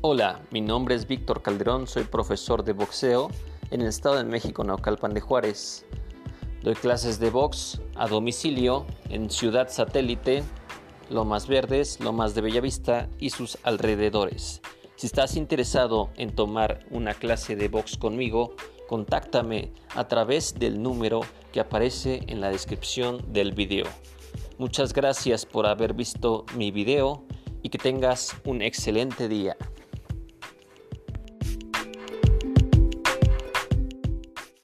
Hola, mi nombre es Víctor Calderón, soy profesor de boxeo en el Estado de México, Naucalpan de Juárez. Doy clases de box a domicilio en Ciudad Satélite, Lomas Verdes, Lomas de Bellavista y sus alrededores. Si estás interesado en tomar una clase de box conmigo, contáctame a través del número que aparece en la descripción del video. Muchas gracias por haber visto mi video y que tengas un excelente día.